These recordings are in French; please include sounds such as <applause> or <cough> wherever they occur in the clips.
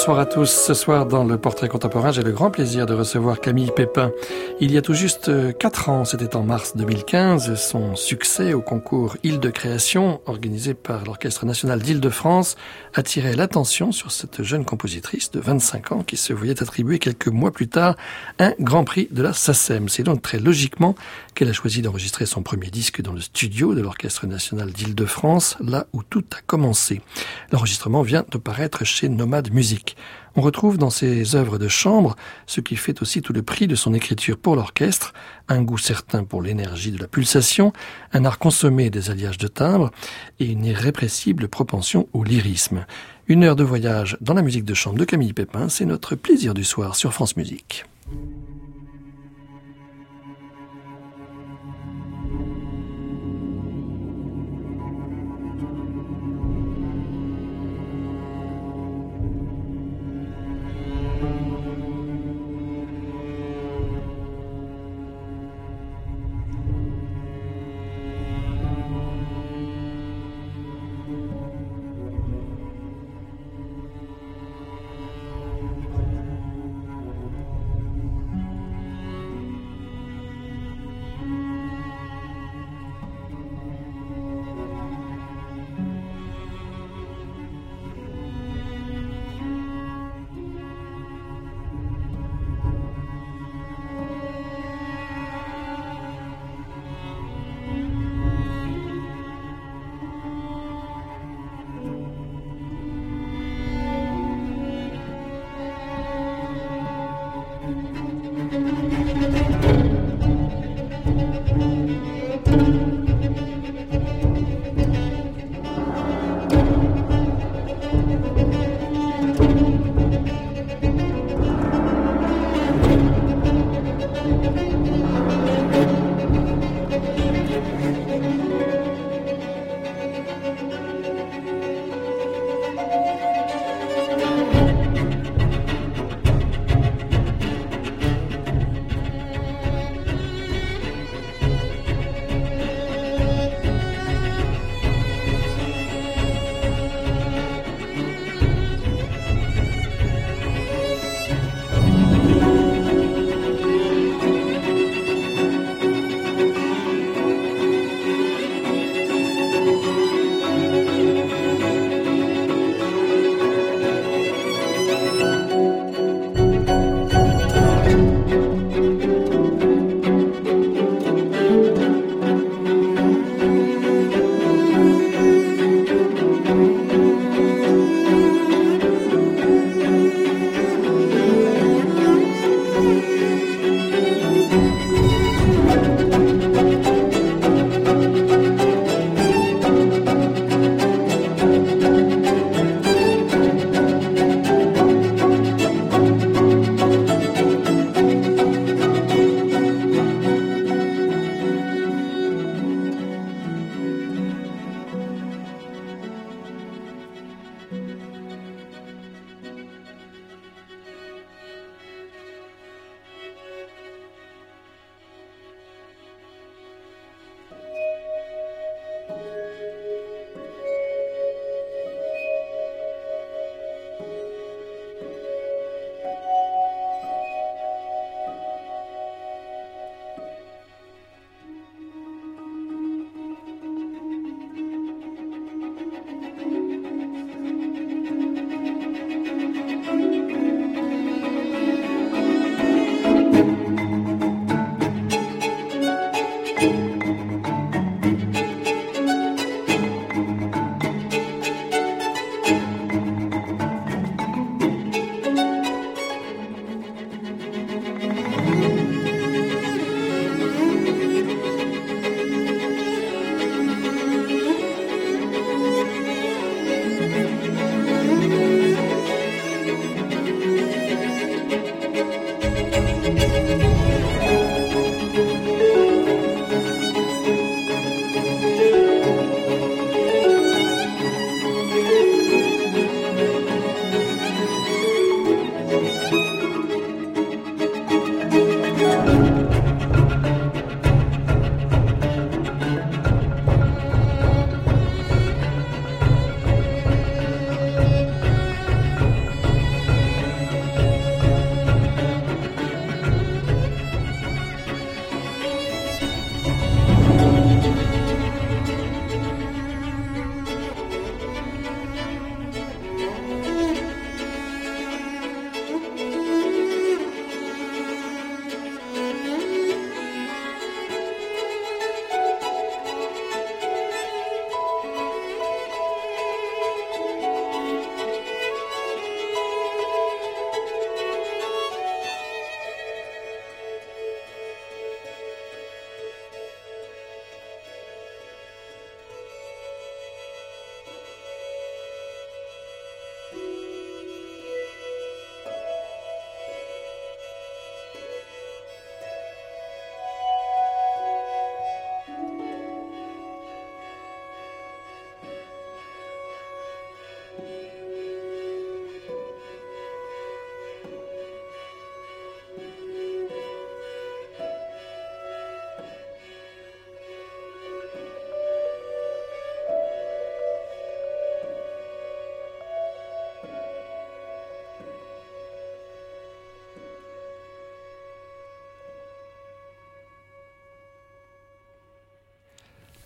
Bonsoir à tous. Ce soir, dans le portrait contemporain, j'ai le grand plaisir de recevoir Camille Pépin. Il y a tout juste euh, quatre ans, c'était en mars 2015, son succès au concours Île de création, organisé par l'Orchestre national d'Île-de-France, attirait l'attention sur cette jeune compositrice de 25 ans qui se voyait attribuer quelques mois plus tard un grand prix de la SACEM. C'est donc très logiquement qu'elle a choisi d'enregistrer son premier disque dans le studio de l'Orchestre national d'Île-de-France, là où tout a commencé. L'enregistrement vient de paraître chez Nomade On retrouve dans ses œuvres de chambre ce qui fait aussi tout le prix de son écriture pour l'orchestre, un goût certain pour l'énergie de la pulsation, un art consommé des alliages de timbres et une irrépressible propension au lyrisme. Une heure de voyage dans la musique de chambre de Camille Pépin, c'est notre plaisir du soir sur France Musique.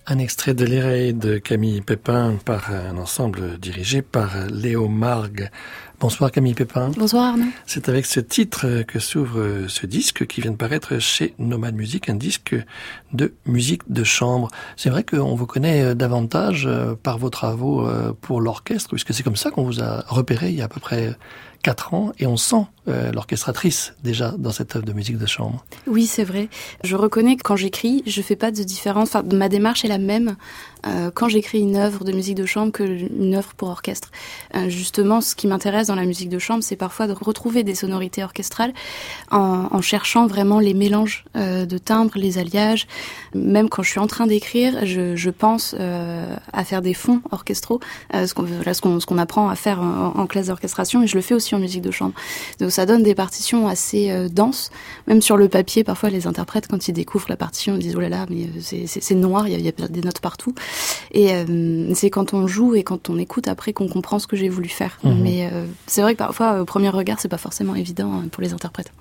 Un extrait de l'Ireille de Camille Pépin par un ensemble dirigé par Léo Margue. Bonsoir Camille Pépin. Bonsoir Arnaud. C'est avec ce titre que s'ouvre ce disque qui vient de paraître chez Nomad Music, un disque de musique de chambre. C'est vrai qu'on vous connaît davantage par vos travaux pour l'orchestre, puisque c'est comme ça qu'on vous a repéré il y a à peu près quatre ans et on sent euh, l'orchestratrice déjà dans cette œuvre de musique de chambre. Oui, c'est vrai. Je reconnais que quand j'écris, je fais pas de différence. Enfin, ma démarche est la même euh, quand j'écris une œuvre de musique de chambre que une œuvre pour orchestre. Euh, justement, ce qui m'intéresse dans la musique de chambre, c'est parfois de retrouver des sonorités orchestrales en, en çcherchant vraiment les mélanges de timbres, les alliages. Même quand je suis en train d'écrire, je, je, pense à faire des fonds orchestraux, ce qu'on ce qu'on apprend à faire en, en classe d'orchestration, et je le fais aussi en musique de chambre. Donc ça donne des partitions assez euh, denses, même sur le papier. Parfois, les interprètes, quand ils découvrent la partition, ils disent oh là là, mais euh, c'est noir, il y, a, des notes partout. Et euh, c'est quand on joue et quand on écoute après qu'on comprend ce que j'ai voulu faire. Mhm. Mais c'est vrai que parfois, au premier regard, c'est pas forcément évident pour les interprètes.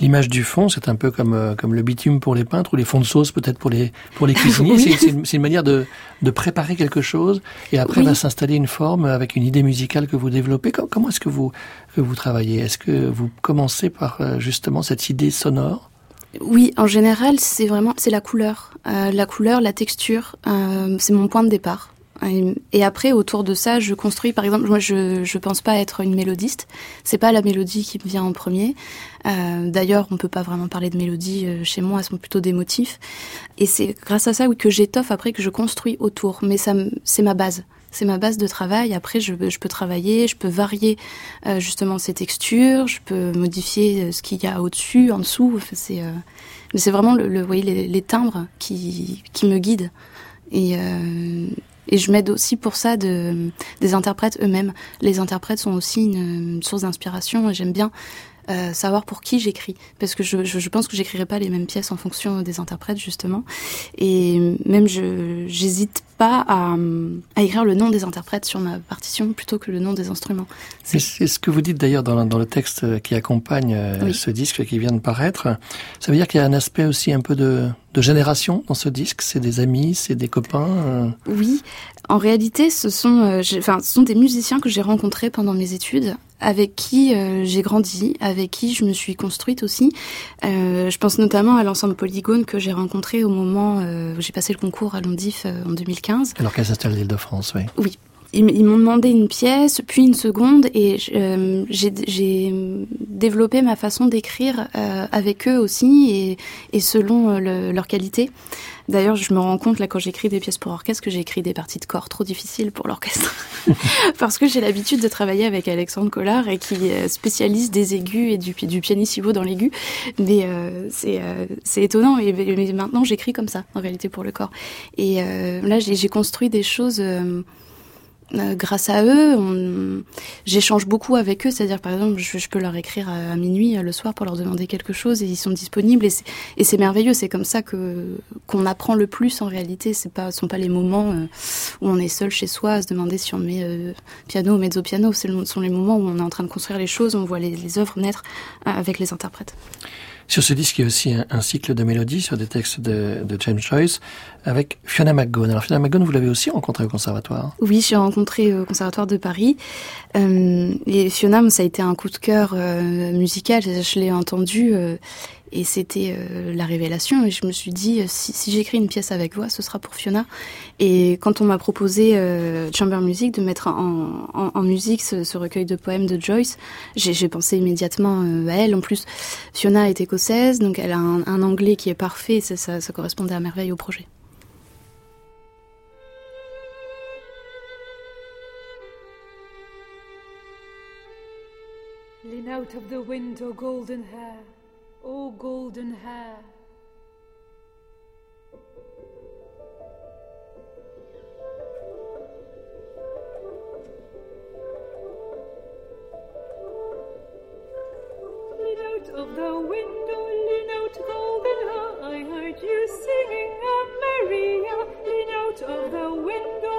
L'image du fond, c'est un peu comme euh, comme le bitume pour les peintres ou les fonds de sauce peut-être pour les pour les <laughs> cuisiniers. C'est une, une, manière de de préparer quelque chose et après va s'installer une forme avec une idée musicale que vous développez. Comment, est-ce que vous que vous travaillez? Est-ce que vous commencez par euh, justement cette idée sonore? Oui, en général, c'est vraiment c'est la couleur, euh, la couleur, la texture, c'est mon point de départ. Et après, autour de ça, je construis, par exemple, moi, je je pense pas être une mélodiste. C'est pas la mélodie qui me vient en premier. Euh, D'ailleurs, on peut pas vraiment parler de mélodie euh, chez moi. Elles sont plutôt des motifs. Et c'est grâce à ça, que j'étoffe après que je construis autour. Mais c'est ma base. C'est ma base de travail. Après, je, peux travailler, je peux varier euh, justement ces textures, je peux modifier ce qu'il y a au-dessus, en dessous. mais c'est vraiment les, timbres qui, me guident. Et et je m'aide aussi pour ça de, des interprètes eux-mêmes. Les interprètes sont aussi une, source d'inspiration et j'aime bien euh, savoir pour qui j'écris parce que je, je, je pense que j'écrirai pas les mêmes pièces en fonction des interprètes justement et même je j'hésite pas à, à, écrire le nom des interprètes sur ma partition plutôt que le nom des instruments. C'est ce que vous dites d'ailleurs dans, dans, le texte qui accompagne euh, oui. ce disque qui vient de paraître. Ça veut dire qu'il y a un aspect aussi un peu de, de génération dans ce disque? C'est des amis, c'est des copains euh... Oui, en réalité, ce sont, euh, enfin, ce sont des musiciens que j'ai rencontrés pendant mes études, avec qui euh, j'ai grandi, avec qui je me suis construite aussi. Euh, je pense notamment à l'ensemble Polygone que j'ai rencontré au moment où j'ai passé le concours à Londif en 2015. Alors qu'elle s'installe l'île de France, oui. Oui, ils, m'ont demandé une pièce, puis une seconde, et euh, j'ai développé ma façon d'écrire euh, avec eux aussi, et, selon euh, le, leur qualité. D'ailleurs, je me rends compte là quand j'écris des pièces pour orchestre que j'écris des parties de corps trop difficiles pour l'orchestre, <laughs> parce que j'ai l'habitude de travailler avec Alexandre Collard et qui spécialise des aigus et du, du pianissimo dans l'aigu. Mais c'est étonnant. Mais maintenant, j'écris comme ça en réalité pour le corps. Et là, j'ai construit des choses. Euh, euh, grâce à eux, j'échange beaucoup avec eux. C'est-à-dire, par exemple, je, peux leur écrire à, minuit le soir pour leur demander quelque chose et ils sont disponibles. Et c'est merveilleux. C'est comme ça que qu'on apprend le plus en réalité. C'est pas, sont pas les moments euh, où on est seul chez soi à se demander si on met euh, piano ou mezzo piano. Ce sont les moments où on est en train de construire les choses, on voit les, les œuvres naître euh, avec les interprètes. Sur ce disque, il y a aussi un, cycle de mélodies sur des textes de, James Joyce avec Fiona McGone. Alors Fiona McGone, vous l'avez aussi rencontrée au conservatoire? Oui, j'ai rencontré au conservatoire de Paris. Euh, et Fiona, ça a été un coup de cœur euh, musical. Je, l'ai entendu euh, et c'était euh, la révélation. Et je me suis dit, si, si j'écris une pièce avec voix, ce sera pour Fiona. Et quand on m'a proposé euh, Chamber Music de mettre en, musique ce, recueil de poèmes de Joyce, j'ai pensé immédiatement euh, à elle. En plus, Fiona est écossaise, donc elle a un, anglais qui est parfait. Ça correspondait à merveille au projet. Lean out of the window, golden hair. Oh golden hair. Lean out of the window, lean out, golden hair. I heard you singing a Maria. Lean out of the window,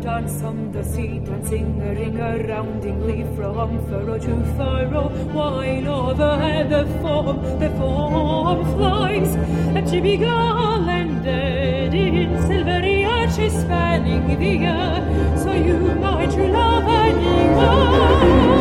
dance on the sea, dancing a ring aroundingly from furrow to furrow, while overhead the form, the form flies, and she be garlanded in silvery arches spanning the air, so you, my true love, I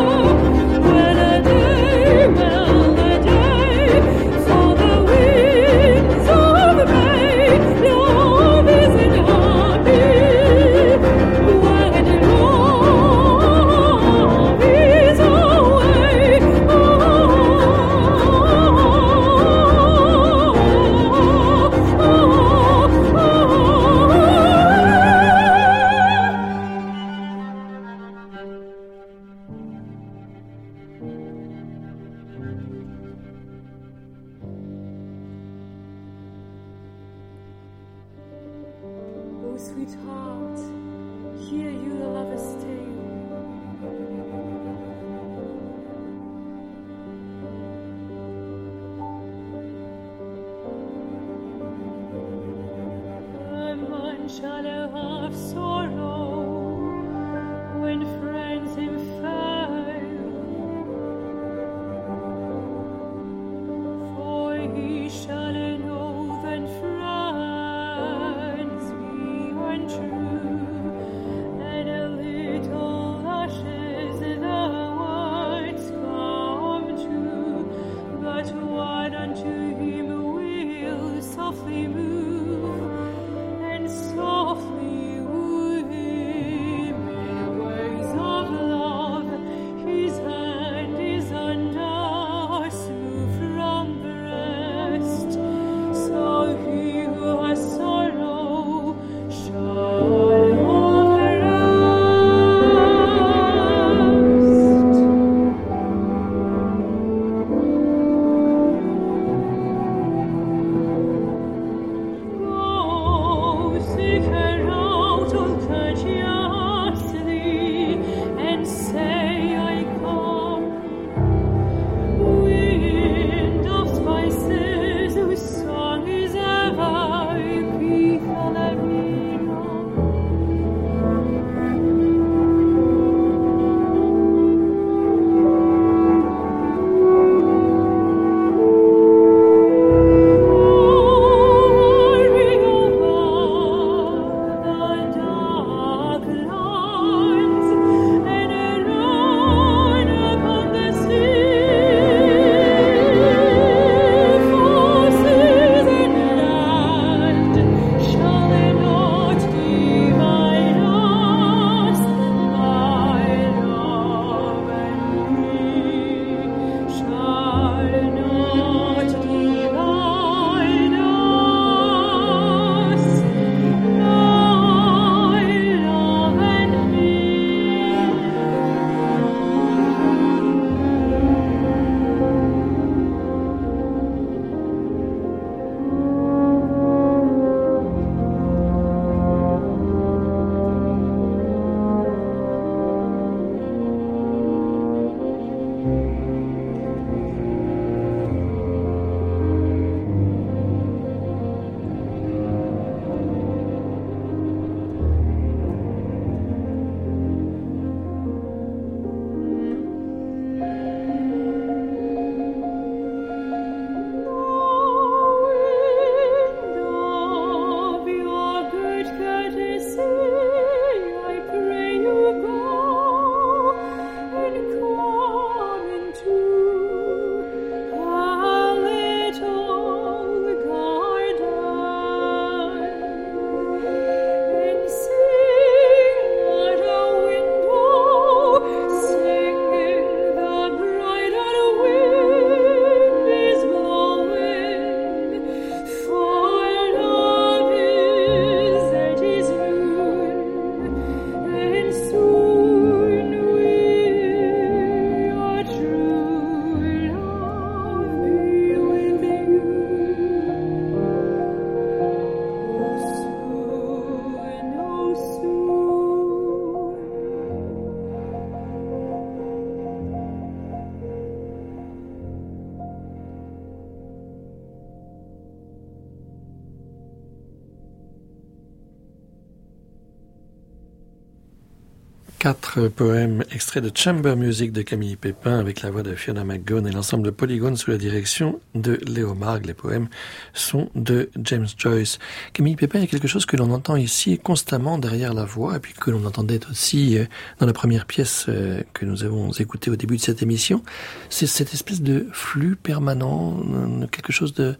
Quatre poèmes extraits de Chamber Music de Camille Pépin avec la voix de Fiona McGone et l'ensemble de Polygone sous la direction de Léo Marg. Les poèmes sont de James Joyce. Camille Pépin, il y a quelque chose que l'on entend ici constamment derrière la voix et puis que l'on entendait aussi euh, dans la première pièce euh, que nous avons écoutée au début de cette émission. C'est cette espèce de flux permanent, euh, quelque chose de,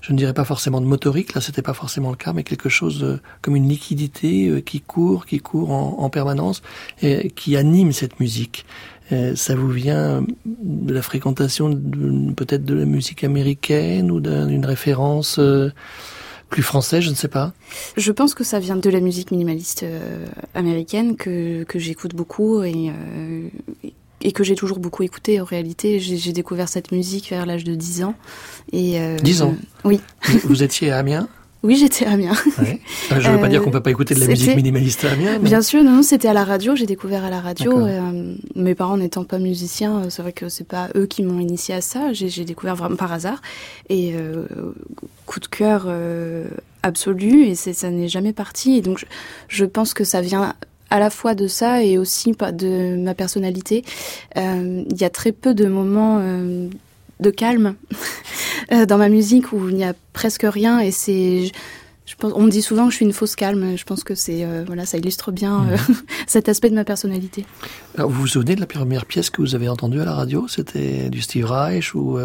je ne dirais pas forcément de motorique, là c'était pas forcément le cas, mais quelque chose comme une liquidité qui court, qui court en, en permanence qui anime cette musique. Euh, ça vous vient de la fréquentation peut-être de la musique américaine ou d'une référence euh, plus française, je ne sais pas. Je pense que ça vient de la musique minimaliste euh, américaine que, que j'écoute beaucoup et, et que j'ai toujours beaucoup écouté. En réalité, j'ai découvert cette musique vers l'âge de 10 ans. Et, 10 ans Oui. Vous étiez à Amiens? Oui, j'étais à Amiens. Ouais. <laughs> je ne veux pas dire qu'on peut pas écouter de la musique minimaliste à Amiens. Bien sûr, non, c'était à la radio. J'ai découvert à la radio. Euh, mes parents n'étant pas musiciens, euh, c'est vrai que c'est pas eux qui m'ont initié à ça. J'ai découvert vraiment par hasard et euh, coup de cœur euh, absolu. Et ça n'est jamais parti. Et donc, je, je, pense que ça vient à la fois de ça et aussi de ma personnalité. Il y a très peu de moments de calme <laughs> euh, dans ma musique où il n'y a presque rien et c'est je pense, on me dit souvent que je suis une fausse calme. Je pense que c'est euh, voilà, ça illustre bien euh, <laughs> cet aspect de ma personnalité. Alors, vous vous souvenez de la première pièce que vous avez entendue à la radio? C'était du Steve Reich ou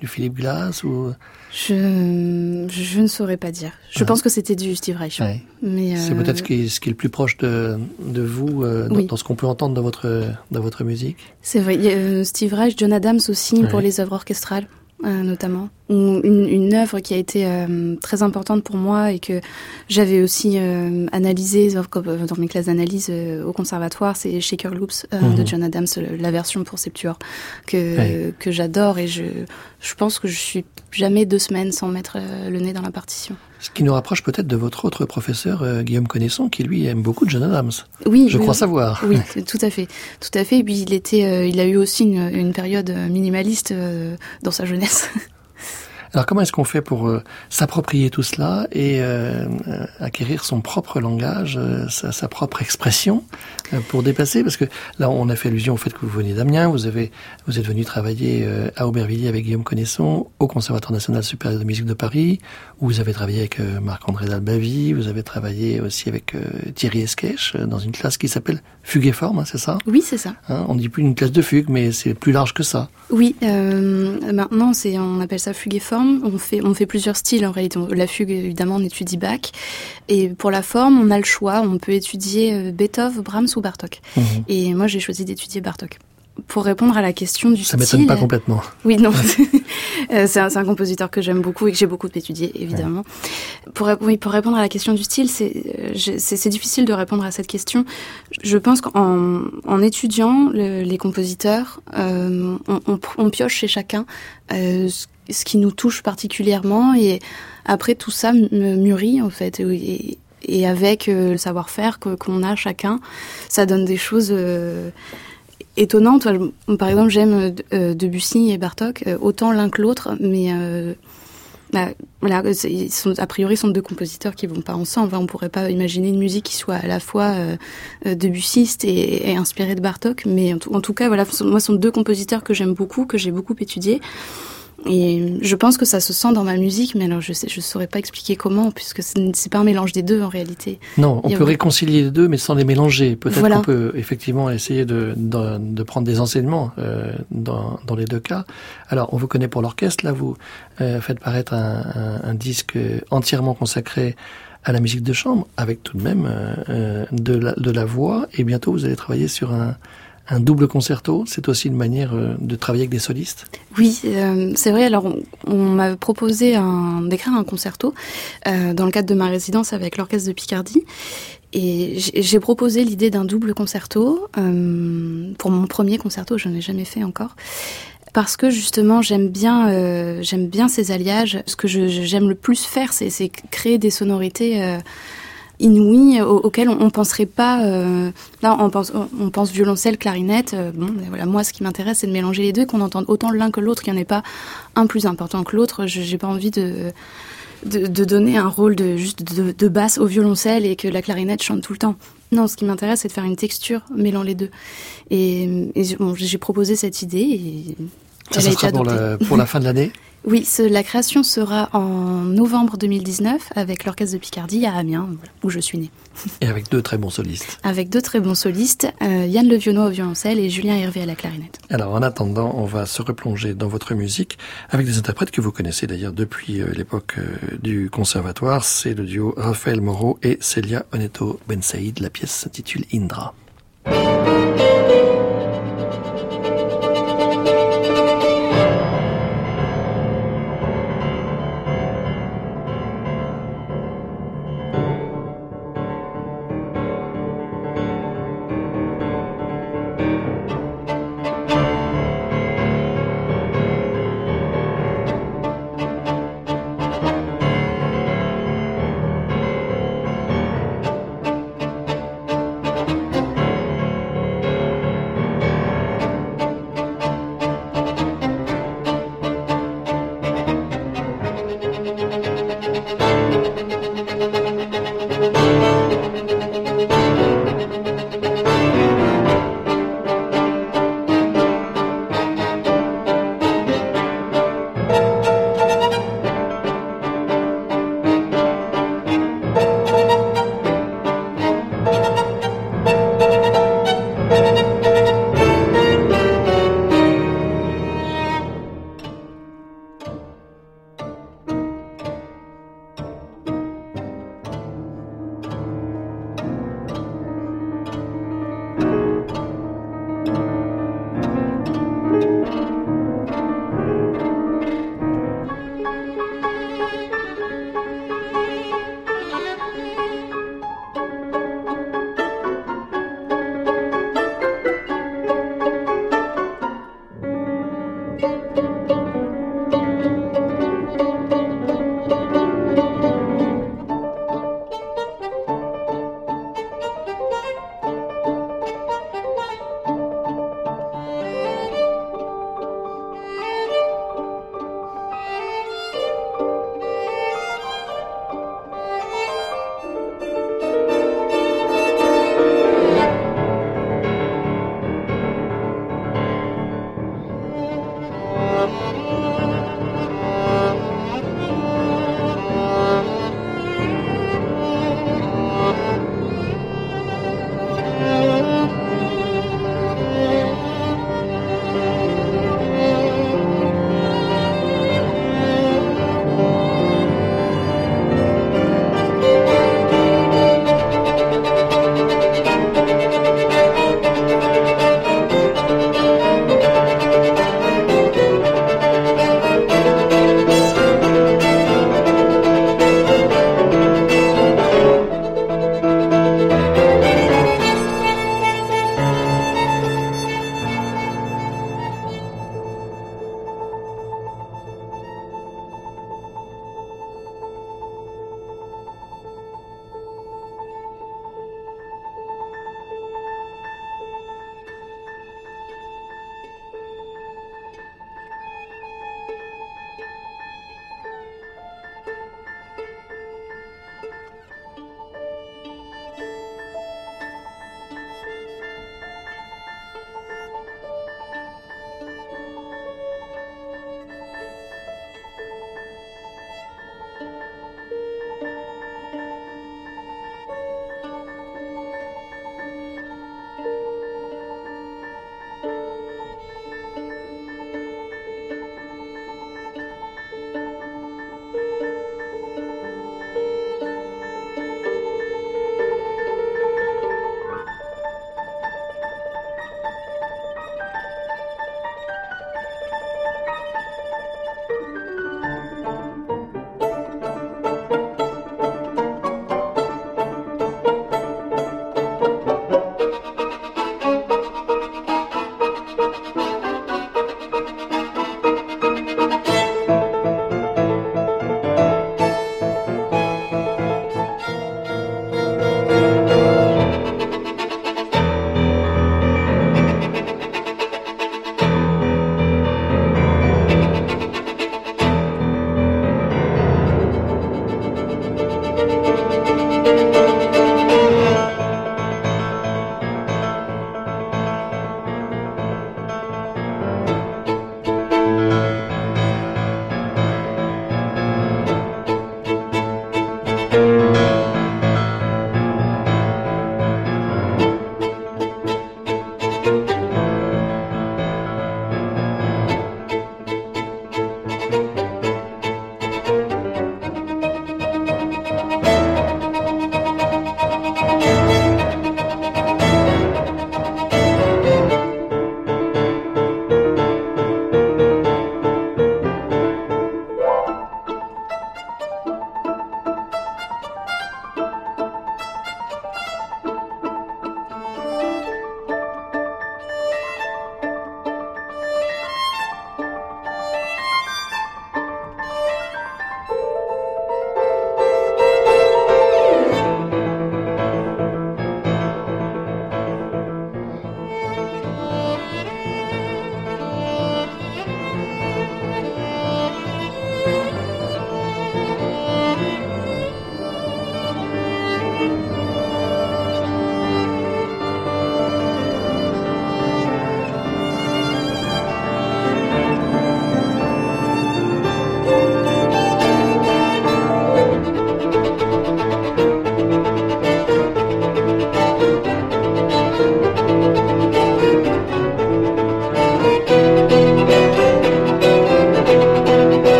du Philippe Glass ou? Je, je ne saurais pas dire. Je pense que c'était du Steve Reich. Mais c'est peut-être ce qui, est, ce qui est le plus proche de, de vous dans, ce qu'on peut entendre dans votre dans votre musique. C'est vrai. Steve Reich, John Adams aussi pour les œuvres orchestrales. Euh, notamment. Une, une, œuvre qui a été euh, très importante pour moi et que j'avais aussi euh, analysée dans mes classes d'analyse au conservatoire, c'est Shaker Loops de mhm. John Adams, la version pour Septuor, que, que j'adore et je, je pense que je suis jamais deux semaines sans mettre le nez dans la partition. Ce qui nous rapproche peut-être de votre autre professeur, euh, Guillaume Connaisson, qui lui aime beaucoup John Adams. Oui, je crois savoir. Oui, tout à fait, tout à fait. Et puis il était, euh, il a eu aussi une, une période minimaliste euh, dans sa jeunesse. <laughs> Alors comment est-ce qu'on fait pour euh, s'approprier tout cela et euh, euh, acquérir son propre langage, sa, sa, propre expression pour dépasser? Parce que là, on a fait allusion au fait que vous venez d'Amiens, vous avez vous êtes venu travailler à Aubervilliers avec Guillaume Connaisson au Conservatoire national supérieur de musique de Paris, où vous avez travaillé avec Marc-André Dalbavi, vous avez travaillé aussi avec Thierry Esquèche dans une classe qui s'appelle Fugue et Forme, hein, c'est ça? Oui, c'est ça. Hein, on dit plus une classe de fugue, mais c'est plus large que ça. Oui, maintenant c'est on appelle ça Fugue et Forme on fait, on fait plusieurs styles en réalité. La fugue, évidemment, on étudie Bach. Et pour la forme, on a le choix. On peut étudier euh, Beethoven, Brahms ou Bartok. Mhm. Et moi, j'ai choisi d'étudier Bartok pour répondre à la question du style. Ça m'étonne pas complètement. Oui, non. <laughs> Euh, c'est un, un, compositeur que j'aime beaucoup et que j'ai beaucoup étudié, évidemment. Pour, oui, pour répondre à la question du style, euh, c'est difficile de répondre à cette question. Je pense qu'en en étudiant le, les compositeurs, euh, on, on, on, pioche chez chacun euh, ce, ce, qui nous touche particulièrement et après tout ça mûrit en fait. Et, avec euh, le savoir-faire qu'on a chacun, ça donne des choses étonnante. Par exemple, j'aime euh, Debussy et Bartok euh, autant l'un que l'autre, mais euh, bah, voilà, a priori, sont deux compositeurs qui vont pas ensemble. On pourrait pas imaginer une musique qui soit à la fois euh, debussiste et, et, inspirée de Bartok, mais en, en tout cas, voilà, moi, ce sont deux compositeurs que j'aime beaucoup, que j'ai beaucoup étudiés. Et je pense que ça se sent dans ma musique, mais alors je sais, je saurais pas expliquer comment, puisque c'est pas un mélange des deux en réalité. Non, on peut réconcilier les deux, mais sans les mélanger. Peut-être qu'on peut effectivement essayer de, de, de prendre des enseignements euh, dans, dans, les deux cas. Alors, on vous connaît pour l'orchestre, là, vous euh, faites paraître un, un, un, disque entièrement consacré à la musique de chambre, avec tout de même euh, de, la, de la voix, et bientôt vous allez travailler sur un un double concerto, c'est aussi une manière euh, de travailler avec des solistes? Oui, euh, c'est vrai. Alors, on, m'a proposé d'écrire un concerto euh, dans le cadre de ma résidence avec l'Orchestre de Picardie. Et j'ai proposé l'idée d'un double concerto pour mon premier concerto, je n'en ai jamais fait encore parce que justement j'aime bien bien ces alliages. Ce que j'aime le plus faire, c'est créer des sonorités inouïs auxquels on, on penserait pas. Euh, là, on pense, on pense violoncelle, clarinette. Euh, bon, voilà, moi, ce qui m'intéresse, c'est de mélanger les deux, qu'on entende autant l'un que l'autre, qu'il n'y en ait pas un plus important que l'autre. J'ai pas envie de de, de donner un rôle de juste de, de basse au violoncelle et que la clarinette chante tout le temps. Non, ce qui m'intéresse, c'est de faire une texture mêlant les deux. Et, et bon, j'ai proposé cette idée et Ça, ça sera pour adoptée. la, pour la <laughs> fin de l'année? Oui, ce- la création sera en novembre 2019 avec l'Orchestre de Picardie à Amiens, voilà, où je suis née. <laughs> et avec deux très bons solistes. Avec deux très bons solistes, euh, Yann Levionneau au violoncelle et Julien Hervé à la clarinette. Alors en attendant, on va se replonger dans votre musique avec des interprètes que vous connaissez d'ailleurs depuis euh, l'époque euh, du conservatoire. C'est le duo Raphaël Moreau et Celia Oneto Ben Saïd. La pièce s'intitule Indra. Indra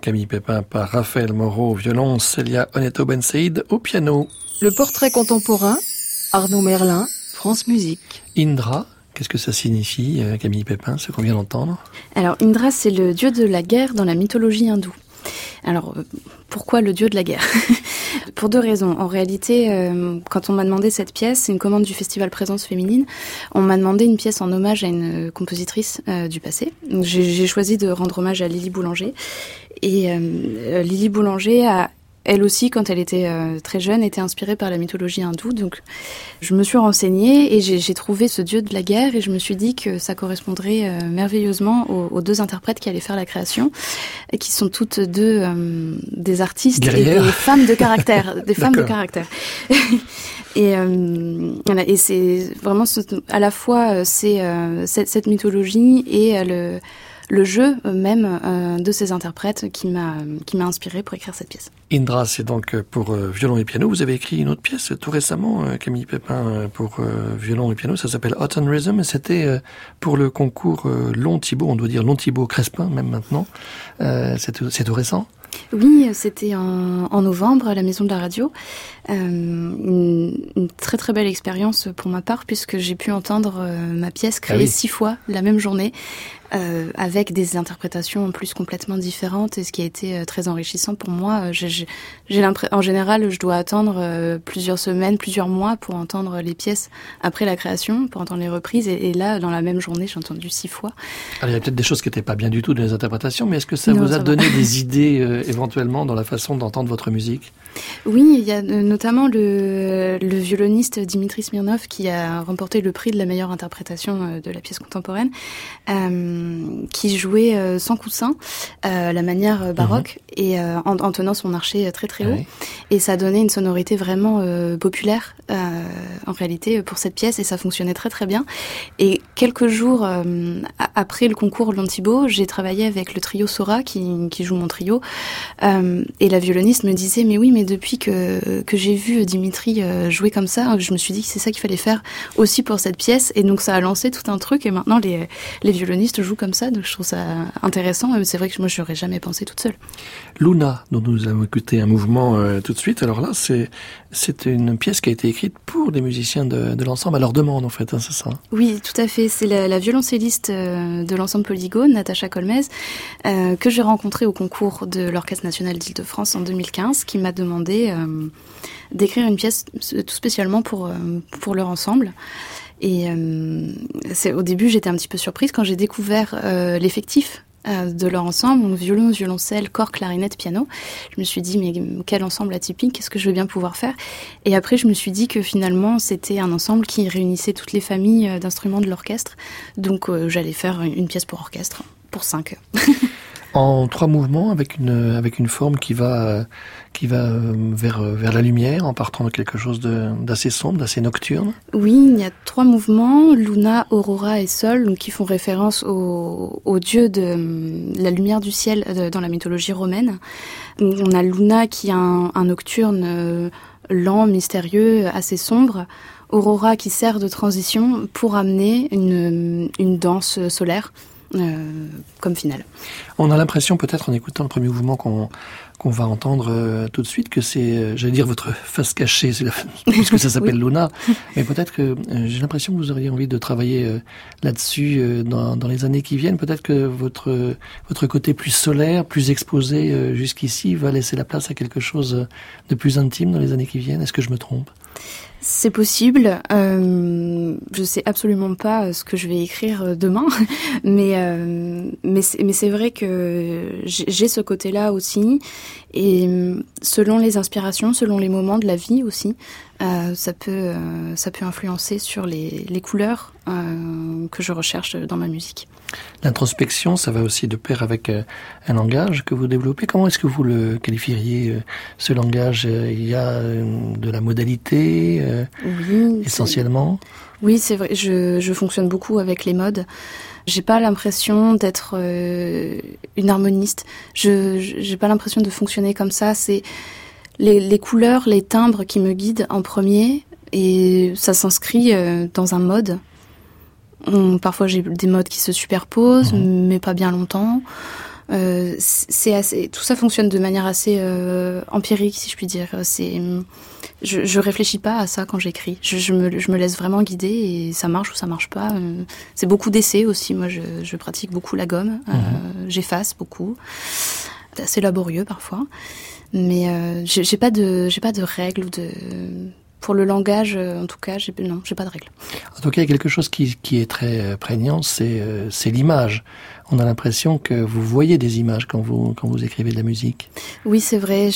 Camille Pépin par Raphaël Moreau au violon, Celia Oneto Ben Saïd au piano. Le portrait contemporain, Arnaud Merlin, France Musique. Indra, qu'est-ce que ça signifie, euh, Camille Pépin, ce qu'on vient d'entendre? Alors Indra, c'est le dieu de la guerre dans la mythologie hindoue. Alors, euh, pourquoi le dieu de la guerre? <laughs> Pour deux raisons. En réalité, euh, quand on m'a demandé cette pièce, c'est une commande du Festival Présence Féminine, on m'a demandé une pièce en hommage à une compositrice du passé. J'ai choisi de rendre hommage à Lily Boulanger. Et euh, Lily Boulanger a elle aussi, quand elle était euh, très jeune, était inspirée par la mythologie hindoue. Donc, je me suis renseignée et j'ai trouvé ce dieu de la guerre et je me suis dit que ça correspondrait euh, merveilleusement aux, aux deux interprètes qui allaient faire la création, et qui sont toutes deux euh, des artistes et des femmes de caractère, des femmes de caractère. <laughs> et euh, voilà, et c'est vraiment ce- à la fois euh, c'est euh, cette, mythologie et euh, le le jeu même euh, de ces interprètes qui m'a qui m'a inspiré pour écrire cette pièce. Indra, c'est donc euh, pour euh, violon et piano. Vous avez écrit une autre pièce tout récemment, Camille Pépin, pour violon et piano. Ça s'appelle Autumn Rhythm et c'était pour le concours Long Thibault, on doit dire Long Thibault Crespin même maintenant. C'est tout, récent Oui, c'était en, en novembre à la Maison de la Radio. Euh, une, une très très belle expérience pour ma part puisque j'ai pu entendre euh, ma pièce créée Ah oui. six fois la même journée euh, avec des interprétations en plus complètement différentes et ce qui a été euh, très enrichissant pour moi. Euh, j'ai- en général, je dois attendre plusieurs semaines, plusieurs mois pour entendre les pièces après la création, pour entendre les reprises et, et là, dans la même journée, j'ai entendu six fois. Alors, il y a peut-être des choses qui n'étaient pas bien du tout dans les interprétations, mais est-ce que ça Non, vous ça a va. donné <laughs> des idées euh, éventuellement dans la façon d'entendre votre musique? Oui, il y a notamment le, le violoniste Dimitri Smirnov qui a remporté le prix de la meilleure interprétation de la pièce contemporaine, euh, qui jouait euh, sans coussin, euh, la manière euh, baroque, et euh, en, en tenant son archet euh, très très haut. Et ça donnait une sonorité vraiment euh, populaire, euh, en réalité, pour cette pièce, et ça fonctionnait très très bien. Et quelques jours euh, après le concours Lontibo, j'ai travaillé avec le trio Sora, qui, qui joue mon trio, euh, et la violoniste me disait, mais oui, mais depuis que, que j'ai vu Dimitri euh, jouer comme ça, je me suis dit que c'est ça qu'il fallait faire aussi pour cette pièce, et donc ça a lancé tout un truc, et maintenant les, les violonistes jouent comme ça, donc je trouve ça intéressant, c'est vrai que moi je n'aurais jamais pensé toute seule. Luna, dont nous allons écouter un mouvement euh, tout de suite. Alors là, c'est c'est une pièce qui a été écrite pour des musiciens de, de l'ensemble, à leur demande en fait, hein, c'est ça Oui, tout à fait. C'est la, la violoncelliste euh, de l'ensemble Polygone, Natacha Colmez, euh, que j'ai rencontrée au concours de l'Orchestre national d'Île-de-France en 2015, qui m'a demandé euh, d'écrire une pièce tout spécialement pour, pour leur ensemble. Et euh, au début, j'étais un petit peu surprise quand j'ai découvert euh, l'effectif euh, de leur ensemble, donc violon, violoncelle, corps, clarinette, piano. Je me suis dit, mais quel ensemble atypique, qu'est-ce que je vais bien pouvoir faire? Et après, je me suis dit que finalement, c'était un ensemble qui réunissait toutes les familles euh, d'instruments de l'orchestre. Donc, j'allais faire une pièce pour orchestre, pour cinq. <laughs> En trois mouvements, avec une avec une forme qui va qui va vers vers la lumière, en partant de quelque chose d'assez sombre, d'assez nocturne. Oui, il y a trois mouvements, Luna, Aurora et Sol, donc qui font référence au, au dieu de la lumière du ciel euh, dans la mythologie romaine. On a Luna qui a un, nocturne euh, lent, mystérieux, assez sombre. Aurora qui sert de transition pour amener une, danse solaire comme finale. On a l'impression, peut-être en écoutant le premier mouvement qu'on qu'on va entendre euh, tout de suite, que c'est, euh, j'allais dire, votre face cachée, c'est la- <laughs> ça <laughs> s'appelle Luna. Mais peut-être que euh, j'ai l'impression que vous auriez envie de travailler euh, là-dessus euh, dans, dans les années qui viennent. Peut-être que votre votre côté plus solaire, plus exposé euh, jusqu'ici, va laisser la place à quelque chose de plus intime dans les années qui viennent. Est-ce que je me trompe? C'est possible. Euh, je sais absolument pas euh, ce que je vais écrire euh, demain, <laughs> mais euh, mais c'est vrai que j'ai j'ai ce côté-là aussi. Et euh, selon les inspirations, selon les moments de la vie aussi, euh, ça peut euh, ça peut influencer sur les les couleurs euh, que je recherche dans ma musique. L'introspection, ça va aussi de pair avec un langage que vous développez. Comment est-ce que vous le qualifieriez, ce langage? Il y a de la modalité, Oui. essentiellement? Oui, c'est vrai. Je, je fonctionne beaucoup avec les modes. J'ai pas l'impression d'être une harmoniste. Je je- j'ai pas l'impression de fonctionner comme ça. C'est les, les couleurs, les timbres qui me guident en premier, et ça s'inscrit euh, dans un mode. Parfois j'ai des modes qui se superposent, mais pas bien longtemps. Euh, c'est assez, tout ça fonctionne de manière assez euh, empirique, si je puis dire. C'est, je, je réfléchis pas à ça quand j'écris. Je, je, me, je me laisse vraiment guider et ça marche ou ça marche pas. C'est beaucoup d'essais aussi. Moi, je, pratique beaucoup la gomme. Euh, J'efface beaucoup. C'est assez laborieux parfois, mais euh, j'ai pas de, j'ai pas de règles de pour le langage, euh, en tout cas, j'ai non, j'ai pas de règles. En tout cas, il y a quelque chose qui, qui est très euh, prégnant, c'est c'est l'image. On a l'impression que vous voyez des images quand vous, quand vous écrivez de la musique. Oui, c'est vrai.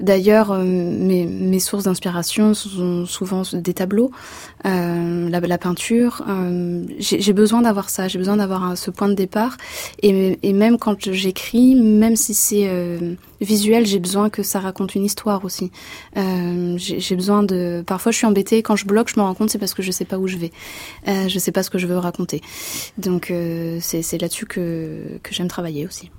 D'ailleurs, euh, mes, sources d'inspiration sont souvent des tableaux, euh, la, peinture. Euh, J'ai besoin d'avoir ça. J'ai besoin d'avoir ce point de départ. Et, même quand j'écris, même si c'est visuel, j'ai besoin que ça raconte une histoire aussi. J'ai besoin de. Parfois, je suis embêtée. Quand je bloque, je me rends compte c'est parce que je sais pas où je vais. Je sais pas ce que je veux raconter. Donc, c'est c'est là-dessus que, que j'aime travailler aussi.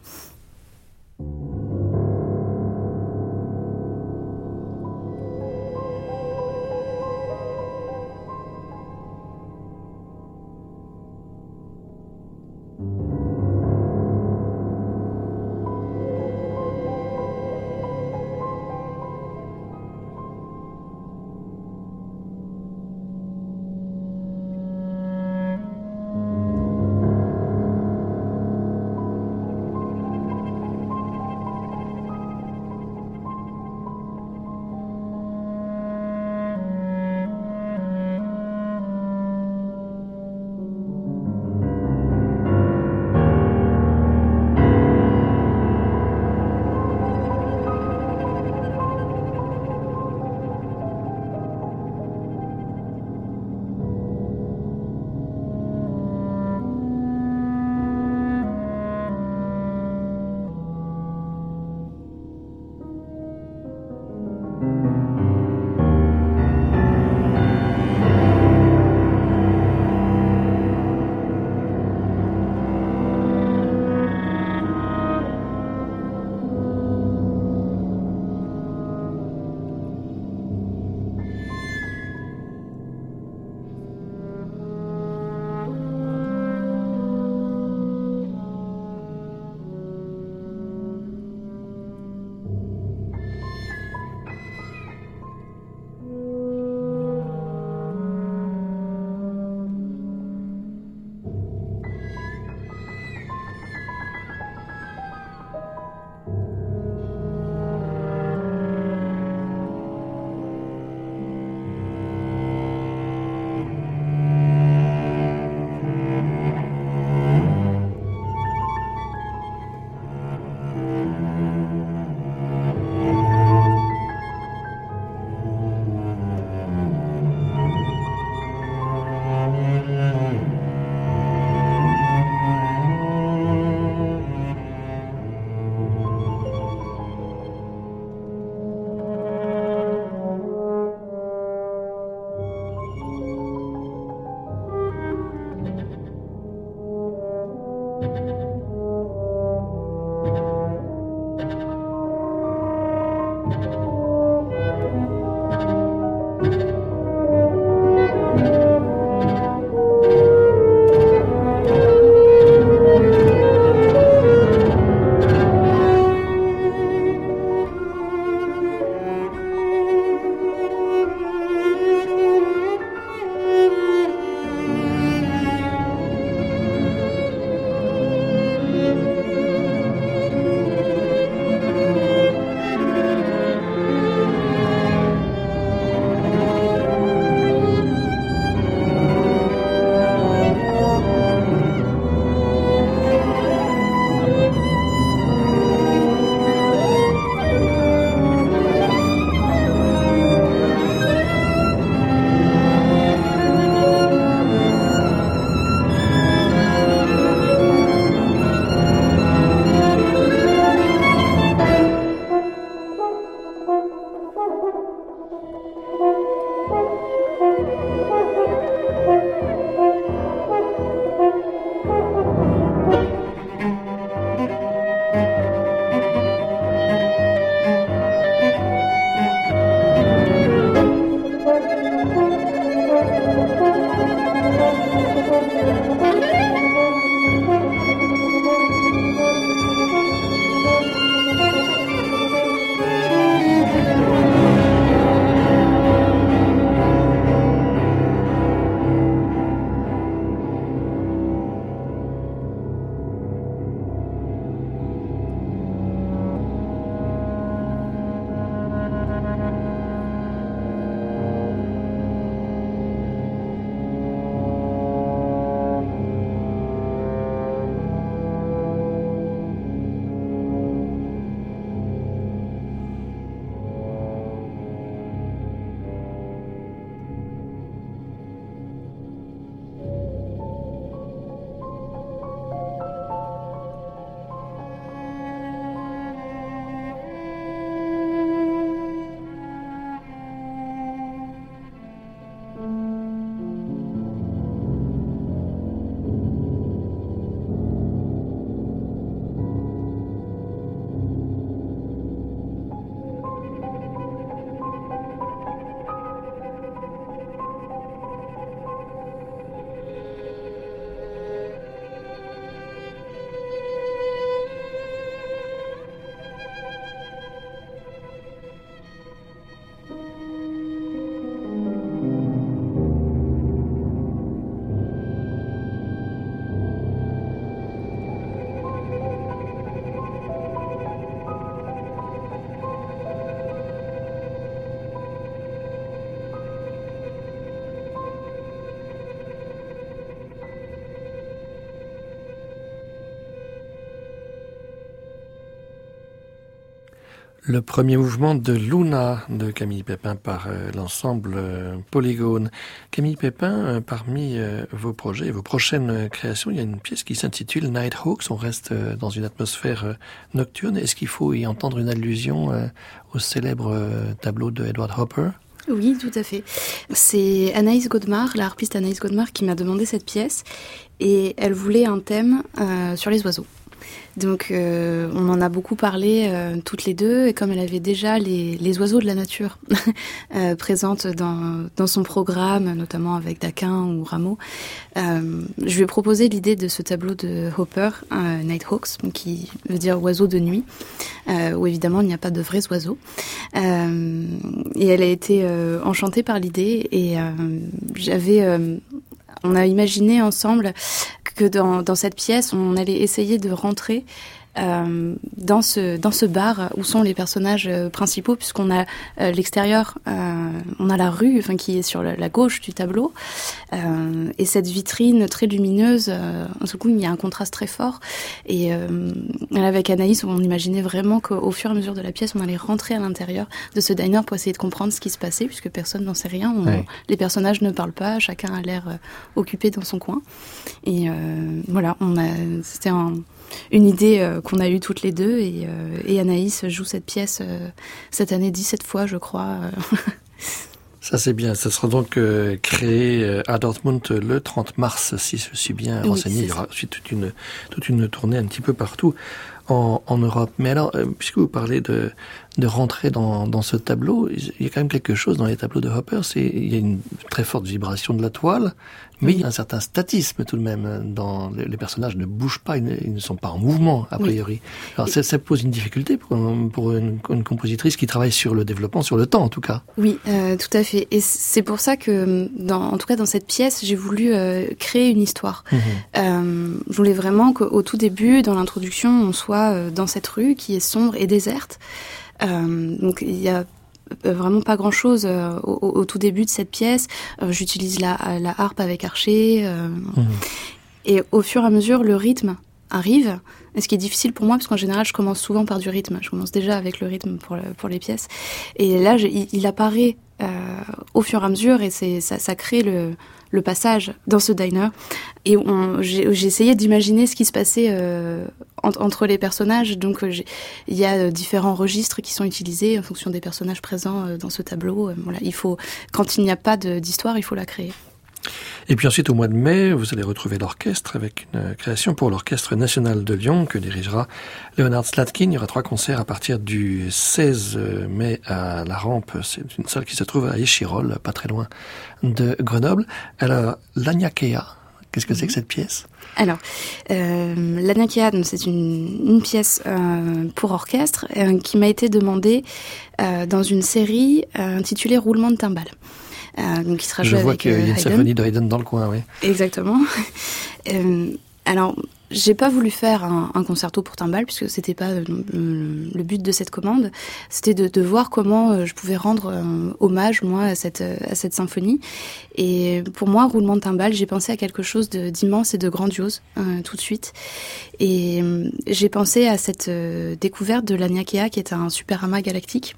Le premier mouvement de Luna de Camille Pépin par euh, l'ensemble euh, Polygone. Camille Pépin, euh, parmi vos projets, vos prochaines créations, il y a une pièce qui s'intitule Nighthawks. On reste dans une atmosphère nocturne. Est-ce qu'il faut y entendre une allusion au célèbre tableau de Edward Hopper? Oui, tout à fait. C'est Anaïs Godemar, la harpiste Anaïs Godemar, qui m'a demandé cette pièce et elle voulait un thème sur les oiseaux. Donc euh, on en a beaucoup parlé euh, toutes les deux et comme elle avait déjà les, les oiseaux de la nature <laughs> euh, présentes dans, dans son programme, notamment avec Daquin ou Rameau, je lui ai proposé l'idée de ce tableau de Hopper, Nighthawks, qui veut dire oiseau de nuit, où évidemment il n'y a pas de vrais oiseaux. Et elle a été enchantée par l'idée et j'avais on a imaginé ensemble que dans, dans cette pièce, on allait essayer de rentrer euh, dans ce dans ce bar où sont les personnages euh, principaux puisqu'on a euh, l'extérieur on a la rue enfin qui est sur la, la gauche du tableau. Et cette vitrine très lumineuse en tout coup il y a un contraste très fort. Et avec Anaïs on imaginait vraiment qu'au fur et à mesure de la pièce on allait rentrer à l'intérieur de ce diner pour essayer de comprendre ce qui se passait puisque personne n'en sait rien. On- Ouais. les personnages ne parlent pas chacun a l'air occupé dans son coin. Et voilà on a c'était un une idée euh, qu'on a eue toutes les deux et, euh, et Anaïs joue cette pièce euh, cette année 17 fois je crois. <laughs> Ça c'est bien. Ça sera donc euh, créé à Dortmund le 30 mars, si je suis bien Oui, renseigné. Il y aura ensuite toute une, toute une tournée un petit peu partout en, en Europe. Mais alors, euh, puisque vous parlez de, de rentrer dans, dans ce tableau, il y a quand même quelque chose dans les tableaux de Hopper. C'est il y a une très forte vibration de la toile, mais il y a un certain statisme tout de même. Dans les, personnages ne bougent pas, ils ne, sont pas en mouvement a Oui. priori. Alors ça, ça pose une difficulté pour, un- pour une, une compositrice qui travaille sur le développement, sur le temps en tout cas. Oui, euh, tout à fait. Et c'est pour ça que, dans, en tout cas dans cette pièce, j'ai voulu euh, créer une histoire. Euh, je voulais vraiment qu'au tout début, dans l'introduction, on soit dans cette rue qui est sombre et déserte. Donc il y a vraiment pas grand chose au, au- tout début de cette pièce. Euh, J'utilise la, la harpe avec archer. euh, Et au fur et à mesure, le rythme arrive. Et ce qui est difficile pour moi, parce qu'en général, je commence souvent par du rythme. Je commence déjà avec le rythme pour, le- pour les pièces. Et là, je- il, il apparaît euh, au fur et à mesure et c'est ça, crée le, passage dans ce diner. Et j'ai essayé d'imaginer ce qui se passait euh, en- entre les personnages. Donc, euh, il y a différents registres qui sont utilisés en fonction des personnages présents dans ce tableau. Il faut, quand il n'y a pas d'histoire, il faut la créer. Et puis ensuite, au mois de mai, vous allez retrouver l'orchestre avec une euh, création pour l'Orchestre national de Lyon que dirigera Leonard Slatkin. Il y aura trois concerts à partir du 16 mai à La Rampe. C'est une salle qui se trouve à Échirol, pas très loin de Grenoble. Alors, l'Agnakea, qu'est-ce que c'est que cette pièce? Alors, euh, c'est une, pièce euh, pour orchestre euh, qui m'a été demandée euh, dans une série euh, intitulée Roulement de timbales. Euh, donc, qui sera Je jouée vois avec qu'il y a euh, une Haydn. symphonie de Haydn dans le coin, oui. Exactement. <laughs> Euh, alors, j'ai pas voulu faire un, concerto pour timbales puisque c'était pas euh, le, but de cette commande. C'était de, de voir comment euh, je pouvais rendre euh, hommage moi à cette à cette symphonie. Et pour moi, roulement de timbales, j'ai pensé à quelque chose d'immense et de grandiose euh, tout de suite. Et j'ai pensé à cette découverte de l'Aniakea, qui est un superamas galactique,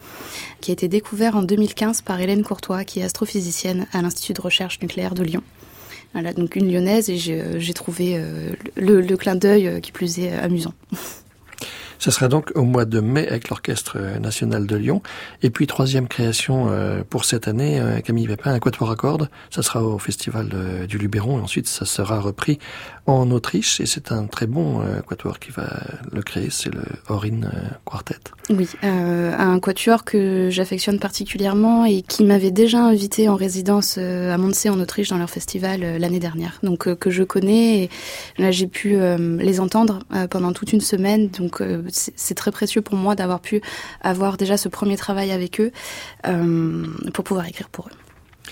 qui a été découvert en 2015 par Hélène Courtois, qui est astrophysicienne à l'Institut de recherche nucléaire de Lyon. Voilà, donc une lyonnaise, et j'ai euh, trouvé euh, le, clin d'œil euh, qui plus est amusant. <laughs> Ce sera donc au mois de mai avec l'Orchestre national de Lyon. Et puis, troisième création pour cette année, Camille Pépin, un quatuor à cordes. Ça sera au Festival du Luberon et ensuite ça sera repris en Autriche. Et c'est un très bon euh, quatuor qui va le créer, c'est le Orin euh, Quartet. Oui, euh, un quatuor que j'affectionne particulièrement et qui m'avait déjà invité en résidence à Montsee en Autriche dans leur festival l'année dernière. Donc que je connais et là j'ai pu les entendre pendant toute une semaine. Donc c'est très précieux pour moi d'avoir pu avoir déjà ce premier travail avec eux pour pouvoir écrire pour eux.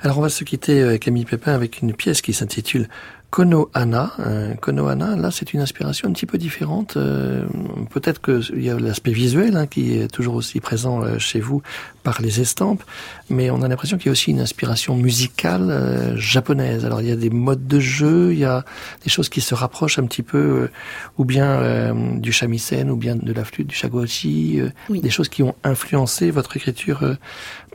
Alors on va se quitter, Camille Pépin, avec une pièce qui s'intitule Konohana. Euh, Konohana, là, c'est une inspiration un petit peu différente. Euh, Peut-être qu'il y a l'aspect visuel hein, qui est toujours aussi présent euh, chez vous par les estampes, mais on a l'impression qu'il y a aussi une inspiration musicale euh, japonaise. Alors, il y a des modes de jeu, il y a des choses qui se rapprochent un petit peu, euh, ou bien du shamisen, ou bien de la flûte, du Oui. des choses qui ont influencé votre écriture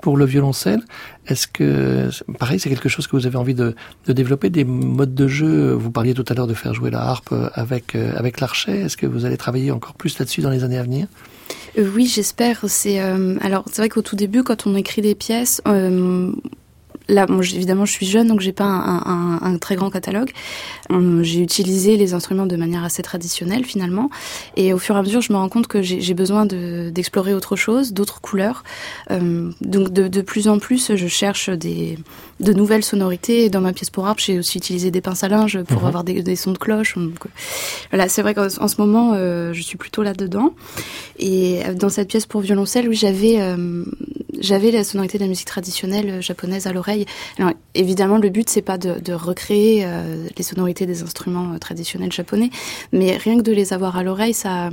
pour le violoncelle. Est-ce que, pareil, c'est quelque chose que vous avez envie de, de développer, des modes de jeu Vous parliez tout à l'heure de faire jouer la harpe euh, avec, euh, avec l'archet. Est-ce que vous allez travailler encore plus là-dessus dans les années à venir? Euh, oui, j'espère. C'est alors c'est vrai qu'au tout début, quand on écrit des pièces, là, bon, évidemment, je suis jeune, donc j'ai pas un, un- un très grand catalogue. Hum, j'ai utilisé les instruments de manière assez traditionnelle finalement, et au fur et à mesure, je me rends compte que j'ai besoin de- d'explorer autre chose, d'autres couleurs. Euh, donc de, de plus en plus, je cherche des de nouvelles sonorités. Dans ma pièce pour harpe, j'ai aussi utilisé des pinces à linge pour Mhm. avoir des, des sons de cloche. Donc, euh, voilà, c'est vrai qu'en en ce moment, euh, je suis plutôt là dedans. Et euh, dans cette pièce pour violoncelle, oui, j'avais euh, j'avais la sonorité de la musique traditionnelle euh, japonaise à l'oreille. Alors évidemment, le but c'est pas de, de recréer euh, les sonorités des instruments euh, traditionnels japonais, mais rien que de les avoir à l'oreille, ça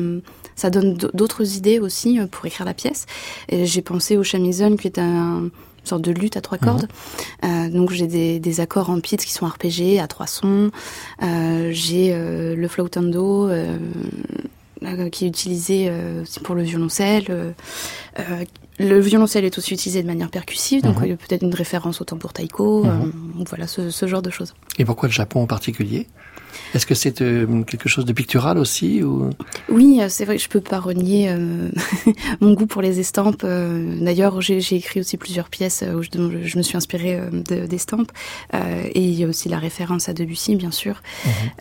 ça donne d'autres idées aussi pour écrire la pièce. J'ai pensé au shamisen qui est un une sorte de lutte à trois cordes. Euh, donc j'ai des, des accords en pit qui sont arpégés à trois sons. Euh, j'ai euh, le flautando qui est utilisé pour le violoncelle. Le violoncelle est aussi utilisé de manière percussive, donc Mhm. il y a peut-être une référence au tambour taiko. Mhm. euh, voilà, ce, ce genre de choses. Et pourquoi le Japon en particulier? Est-ce que c'est euh, quelque chose de pictural aussi ou... Oui, euh, c'est vrai je peux pas renier euh, <laughs> mon goût pour les estampes. D'ailleurs, j'ai écrit aussi plusieurs pièces où je, me suis inspirée de- d'estampes. Et il y a aussi la référence à Debussy, bien sûr,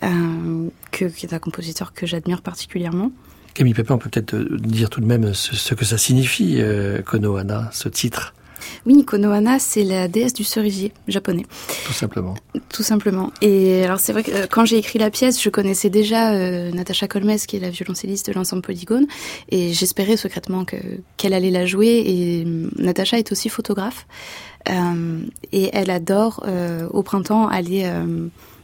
euh, que, qui est un compositeur que j'admire particulièrement. Camille Pépin, on peut peut-être euh, dire tout de même ce, ce que ça signifie, euh, Konohana, ce titre, Oui, Konohana, c'est la déesse du cerisier japonais. tout simplement. Tout simplement. Et alors c'est vrai que euh, quand j'ai écrit la pièce, je connaissais déjà euh, Natacha Kolmes, qui est la violoncelliste de l'ensemble Polygone, et j'espérais secrètement que qu'elle allait la jouer. Et euh, Natacha est aussi photographe, et elle adore au printemps aller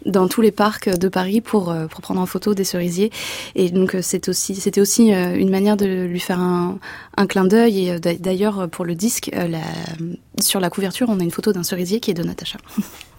dans tous les parcs de Paris pour euh, pour prendre en photo des cerisiers. Et donc euh, aussi c'était aussi euh, une manière de lui faire un clin d'œil. Et d'a- d'ailleurs pour le disque, sur la couverture, on a une photo d'un cerisier qui est de Natacha. <laughs>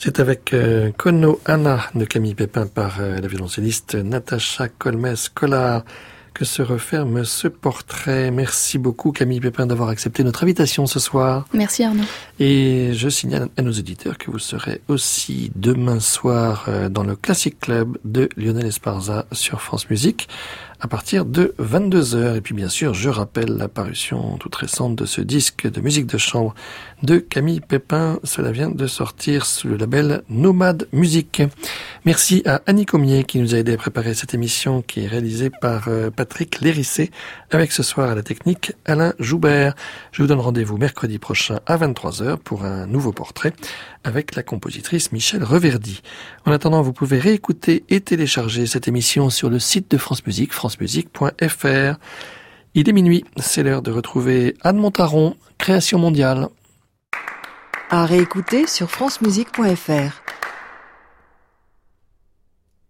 C'est avec euh, Kono Anna de Camille Pépin par euh, la violoncelliste Natacha Colmes-Collard que se referme ce portrait. Merci beaucoup Camille Pépin d'avoir accepté notre invitation ce soir. Merci Arnaud. Et je signale à nos éditeurs que vous serez aussi demain soir euh, dans le Classic Club de Lionel Esparza sur France Musique à partir de 22h. Et puis bien sûr, je rappelle l'apparition toute récente de ce disque de musique de chambre de Camille Pépin. Cela vient de sortir sous le label Nomade Musique. Merci à Annie Comier qui nous a aidé à préparer cette émission qui est réalisée par euh, Patrick Lérissé avec ce soir à la technique Alain Joubert. Je vous donne rendez-vous mercredi prochain à 23h pour un nouveau portrait avec la compositrice Michel Reverdy. En attendant, vous pouvez réécouter et télécharger cette émission sur le site de France Musique, francemusique.fr. Il est minuit, c'est l'heure de retrouver Anne Montaron, Création mondiale. À réécouter sur francemusique.fr.